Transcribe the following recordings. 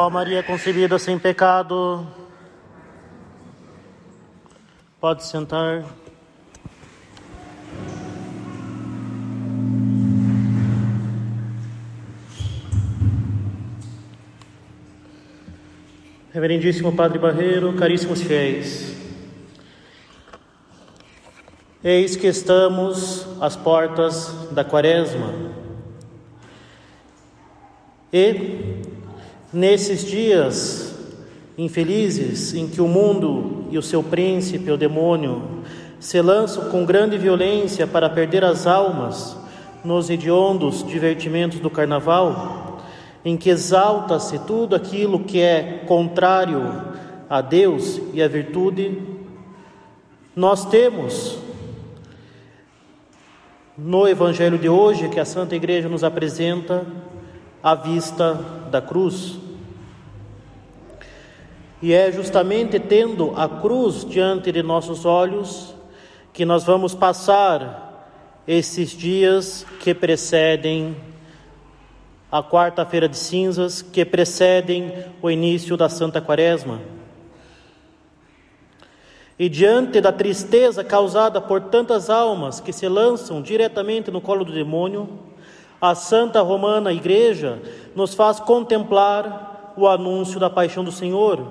Ó Maria concebida sem pecado, pode sentar. Reverendíssimo Padre Barreiro, caríssimos fiéis, eis que estamos às portas da Quaresma e nesses dias infelizes em que o mundo e o seu príncipe, o demônio, se lançam com grande violência para perder as almas nos hediondos divertimentos do carnaval, em que exalta-se tudo aquilo que é contrário a Deus e à virtude, nós temos no Evangelho de hoje, que a Santa Igreja nos apresenta, à vista da cruz. E é justamente tendo a cruz diante de nossos olhos que nós vamos passar esses dias que precedem a quarta-feira de cinzas que precedem o início da Santa Quaresma. E diante da tristeza causada por tantas almas que se lançam diretamente no colo do demônio, a Santa Romana Igreja nos faz contemplar o anúncio da paixão do Senhor,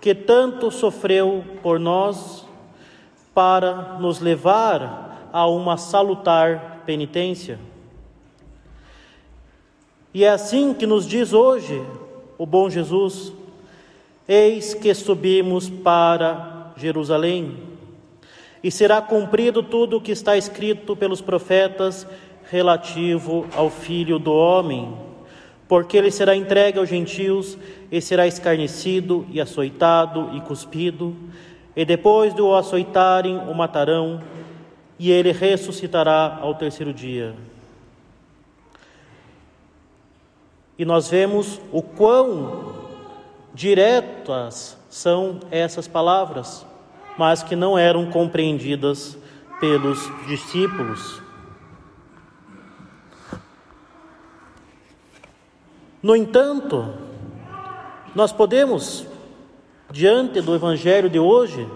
que tanto sofreu por nós para nos levar a uma salutar penitência. E é assim que nos diz hoje o bom Jesus: Eis que subimos para Jerusalém, e será cumprido tudo o que está escrito pelos profetas relativo ao Filho do Homem, porque ele será entregue aos gentios e será escarnecido e açoitado e cuspido, e depois de o açoitarem o matarão, e ele ressuscitará ao terceiro dia. E nós vemos o quão diretas são essas palavras, mas que não eram compreendidas pelos discípulos. No entanto, nós podemos, diante do Evangelho de hoje,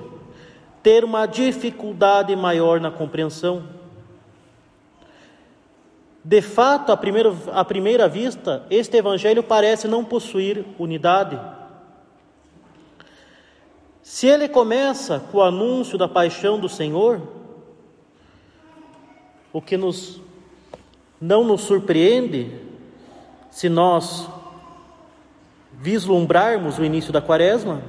ter uma dificuldade maior na compreensão. De fato, à primeira, à primeira vista, este evangelho parece não possuir unidade. Se ele começa com o anúncio da paixão do Senhor, o que nos não nos surpreende se nós vislumbrarmos o início da quaresma,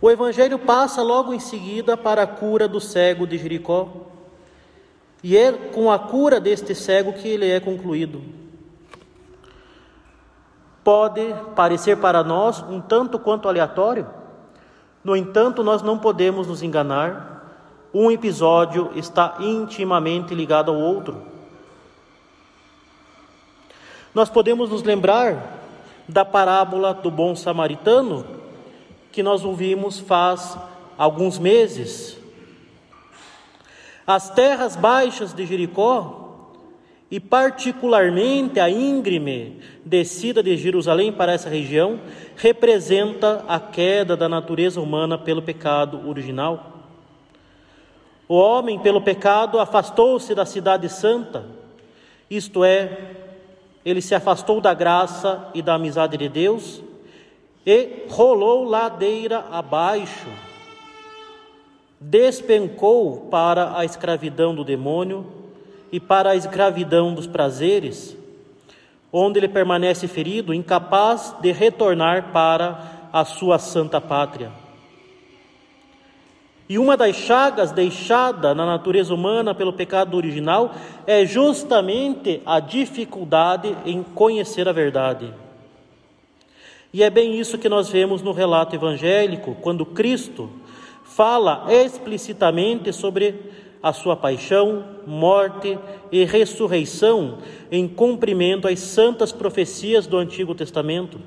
o evangelho passa logo em seguida para a cura do cego de Jericó. E é com a cura deste cego que ele é concluído. Pode parecer para nós um tanto quanto aleatório, no entanto, nós não podemos nos enganar, um episódio está intimamente ligado ao outro. Nós podemos nos lembrar da parábola do bom samaritano, que nós ouvimos faz alguns meses, as terras baixas de Jericó, e particularmente a íngreme descida de Jerusalém para essa região, representa a queda da natureza humana pelo pecado original. O homem, pelo pecado, afastou-se da cidade santa, isto é, ele se afastou da graça e da amizade de Deus e rolou ladeira abaixo despencou para a escravidão do demônio e para a escravidão dos prazeres, onde ele permanece ferido, incapaz de retornar para a sua santa pátria. E uma das chagas deixada na natureza humana pelo pecado original é justamente a dificuldade em conhecer a verdade. E é bem isso que nós vemos no relato evangélico, quando Cristo, fala explicitamente sobre a sua paixão, morte e ressurreição em cumprimento às santas profecias do Antigo Testamento.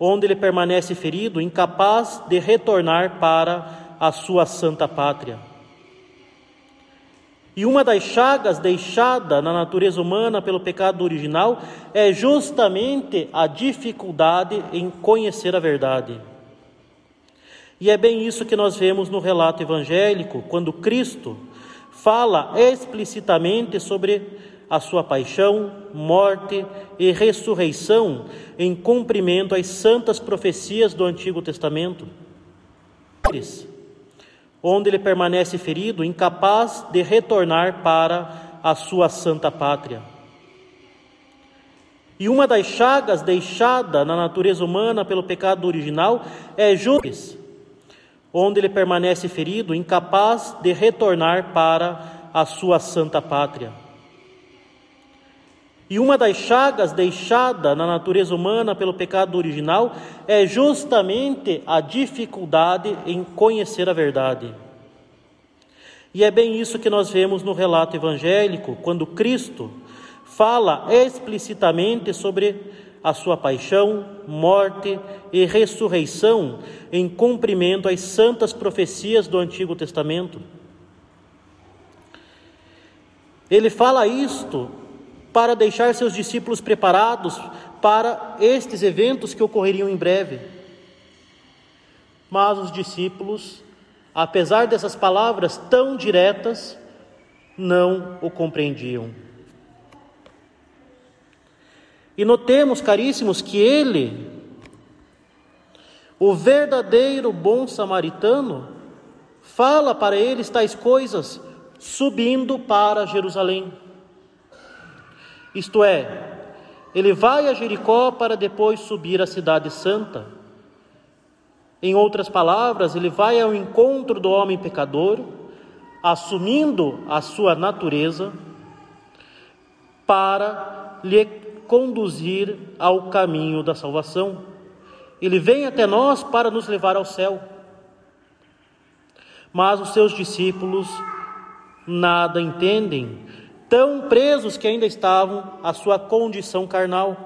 Onde ele permanece ferido, incapaz de retornar para a sua santa pátria. E uma das chagas deixada na natureza humana pelo pecado original é justamente a dificuldade em conhecer a verdade. E é bem isso que nós vemos no relato evangélico, quando Cristo fala explicitamente sobre a sua paixão, morte e ressurreição em cumprimento às santas profecias do Antigo Testamento onde ele permanece ferido, incapaz de retornar para a sua santa pátria. E uma das chagas deixada na natureza humana pelo pecado original é Judas, onde ele permanece ferido, incapaz de retornar para a sua santa pátria. E uma das chagas deixada na natureza humana pelo pecado original é justamente a dificuldade em conhecer a verdade. E é bem isso que nós vemos no relato evangélico, quando Cristo fala explicitamente sobre a sua paixão, morte e ressurreição em cumprimento às santas profecias do Antigo Testamento. Ele fala isto para deixar seus discípulos preparados para estes eventos que ocorreriam em breve. Mas os discípulos, apesar dessas palavras tão diretas, não o compreendiam. E notemos, caríssimos, que ele, o verdadeiro bom samaritano, fala para eles tais coisas subindo para Jerusalém. Isto é, ele vai a Jericó para depois subir à Cidade Santa. Em outras palavras, ele vai ao encontro do homem pecador, assumindo a sua natureza, para lhe conduzir ao caminho da salvação. Ele vem até nós para nos levar ao céu. Mas os seus discípulos nada entendem, tão presos que ainda estavam à sua condição carnal.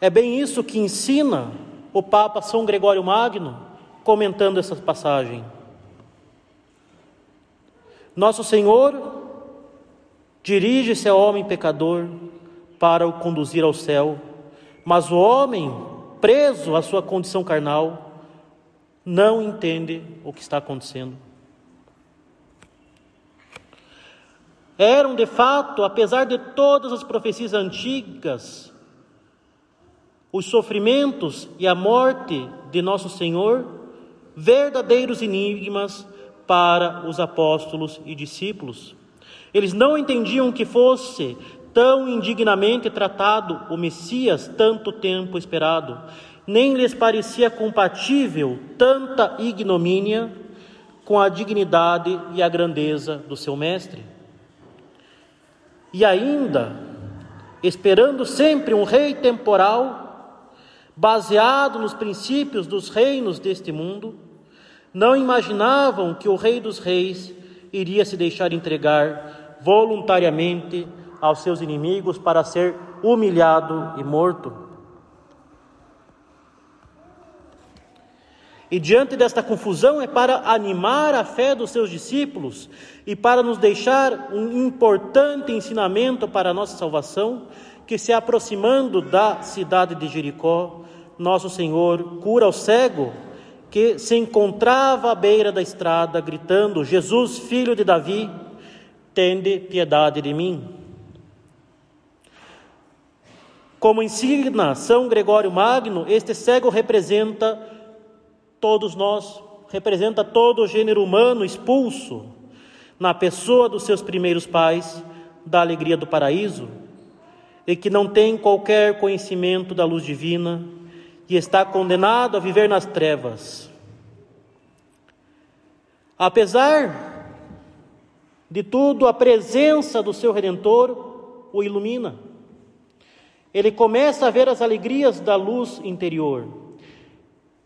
É bem isso que ensina o Papa São Gregório Magno, comentando essa passagem. Nosso Senhor dirige-se ao homem pecador para o conduzir ao céu, mas o homem, preso à sua condição carnal, não entende o que está acontecendo. Eram de fato, apesar de todas as profecias antigas, os sofrimentos e a morte de nosso Senhor, verdadeiros enigmas para os apóstolos e discípulos. Eles não entendiam que fosse tão indignamente tratado o Messias tanto tempo esperado, nem lhes parecia compatível tanta ignomínia com a dignidade e a grandeza do seu mestre e ainda esperando sempre um rei temporal, baseado nos princípios dos reinos deste mundo, não imaginavam que o Rei dos Reis iria se deixar entregar voluntariamente aos seus inimigos para ser humilhado e morto. E diante desta confusão é para animar a fé dos seus discípulos e para nos deixar um importante ensinamento para a nossa salvação, que se aproximando da cidade de Jericó, nosso Senhor cura o cego que se encontrava à beira da estrada, gritando: Jesus, filho de Davi, tende piedade de mim. Como ensina São Gregório Magno, este cego representa todos nós, representa todo o gênero humano expulso na pessoa dos seus primeiros pais da alegria do paraíso e que não tem qualquer conhecimento da luz divina e está condenado a viver nas trevas. Apesar de tudo, a presença do seu redentor o ilumina. Ele começa a ver as alegrias da luz interior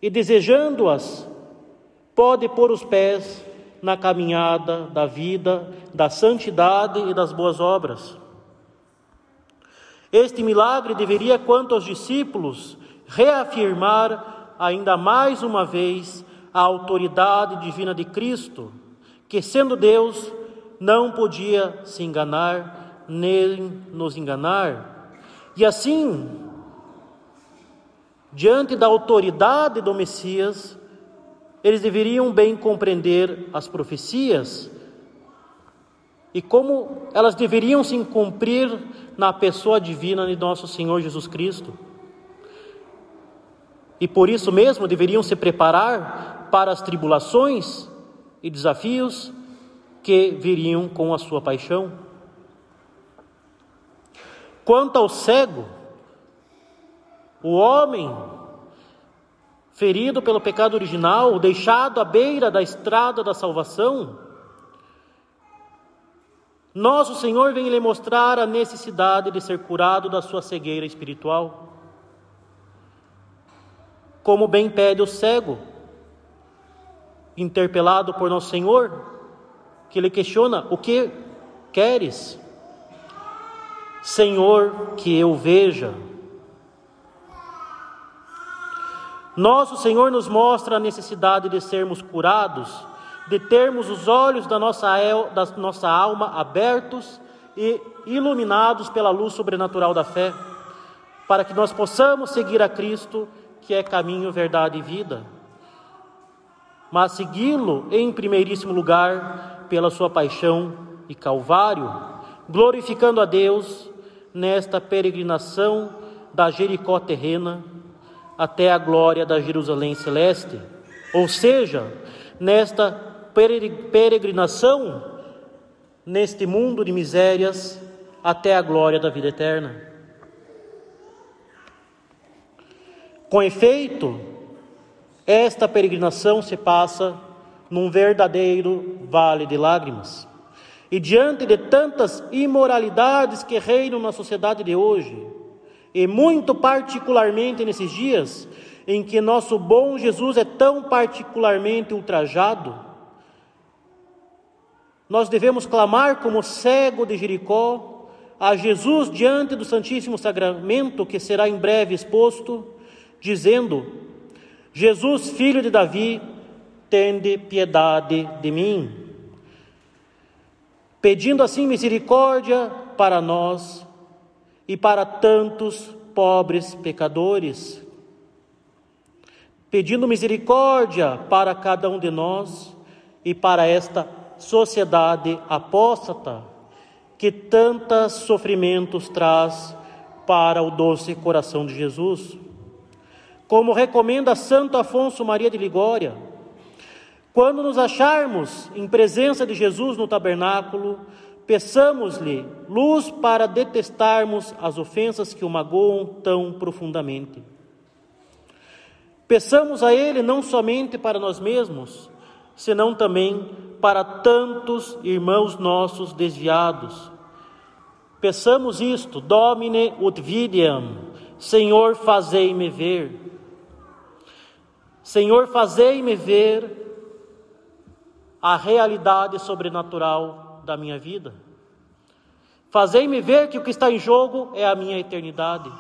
e desejando-as, pode pôr os pés na caminhada da vida, da santidade e das boas obras. Este milagre deveria, quanto aos discípulos, reafirmar ainda mais uma vez a autoridade divina de Cristo, que sendo Deus, não podia se enganar, nem nos enganar. E assim, diante da autoridade do Messias, eles deveriam bem compreender as profecias e como elas deveriam se cumprir na pessoa divina de nosso Senhor Jesus Cristo. E por isso mesmo deveriam se preparar para as tribulações e desafios que viriam com a sua paixão. Quanto ao cego, o homem ferido pelo pecado original, deixado à beira da estrada da salvação, nosso Senhor vem lhe mostrar a necessidade de ser curado da sua cegueira espiritual. Como bem pede o cego, interpelado por nosso Senhor, que lhe questiona: O que queres? Senhor, que eu veja. Nosso Senhor nos mostra a necessidade de sermos curados, de termos os olhos da nossa, da nossa alma abertos e iluminados pela luz sobrenatural da fé, para que nós possamos seguir a Cristo, que é caminho, verdade e vida. Mas segui-lo em primeiríssimo lugar pela sua paixão e calvário, glorificando a Deus nesta peregrinação da Jericó terrena até a glória da Jerusalém celeste. Ou seja, nesta peregrinação, neste mundo de misérias, até a glória da vida eterna. Com efeito, esta peregrinação se passa num verdadeiro vale de lágrimas. E diante de tantas imoralidades que reinam na sociedade de hoje, e muito particularmente nesses dias em que nosso bom Jesus é tão particularmente ultrajado, nós devemos clamar como cego de Jericó a Jesus diante do Santíssimo Sacramento que será em breve exposto, dizendo: Jesus, filho de Davi, tende piedade de mim. Pedindo assim misericórdia para nós e para tantos pobres pecadores, pedindo misericórdia para cada um de nós e para esta sociedade apóstata que tantos sofrimentos traz para o doce coração de Jesus. Como recomenda Santo Afonso Maria de Ligória, quando nos acharmos em presença de Jesus no tabernáculo, Peçamos-lhe luz para detestarmos as ofensas que o magoam tão profundamente. Peçamos a Ele não somente para nós mesmos, senão também para tantos irmãos nossos desviados. Peçamos isto, Domine ut Senhor, fazei-me ver. Senhor, fazei-me ver a realidade sobrenatural da minha vida. Fazei-me ver que o que está em jogo é a minha eternidade.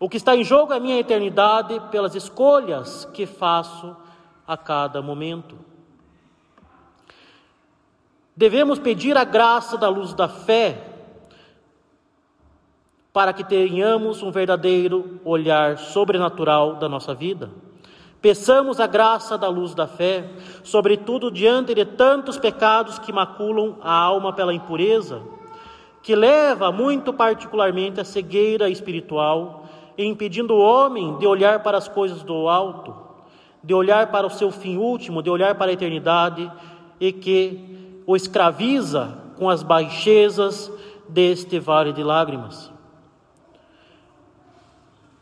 O que está em jogo é a minha eternidade pelas escolhas que faço a cada momento. Devemos pedir a graça da luz da fé para que tenhamos um verdadeiro olhar sobrenatural da nossa vida. Peçamos a graça da luz da fé, sobretudo diante de tantos pecados que maculam a alma pela impureza, que leva muito particularmente à cegueira espiritual, impedindo o homem de olhar para as coisas do alto, de olhar para o seu fim último, de olhar para a eternidade e que o escraviza com as baixezas deste vale de lágrimas.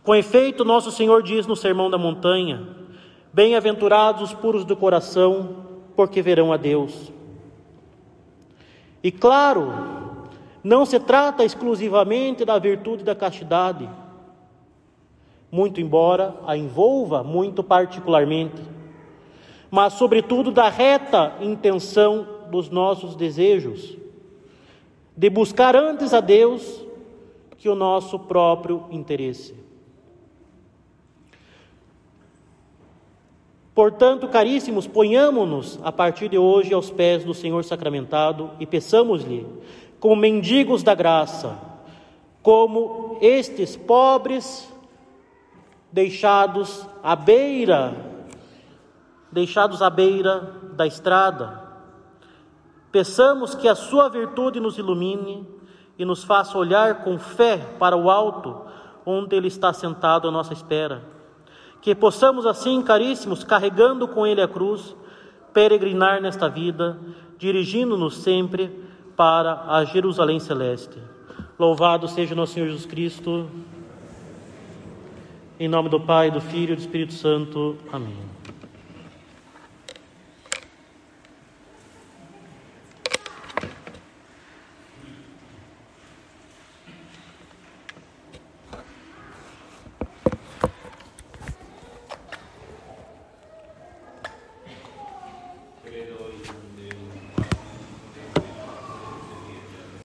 Com efeito, nosso Senhor diz no Sermão da Montanha: Bem-aventurados os puros do coração, porque verão a Deus. E claro, não se trata exclusivamente da virtude da castidade, muito embora a envolva muito particularmente, mas sobretudo da reta intenção dos nossos desejos, de buscar antes a Deus que o nosso próprio interesse. Portanto, caríssimos, ponhamos-nos a partir de hoje aos pés do Senhor sacramentado e peçamos-lhe, como mendigos da graça, como estes pobres deixados à beira, deixados à beira da estrada. Peçamos que a sua virtude nos ilumine e nos faça olhar com fé para o alto, onde ele está sentado à nossa espera que possamos assim, caríssimos, carregando com Ele a cruz, peregrinar nesta vida, dirigindo-nos sempre para a Jerusalém Celeste. Louvado seja nosso Senhor Jesus Cristo. Em nome do Pai, do Filho e do Espírito Santo. Amém.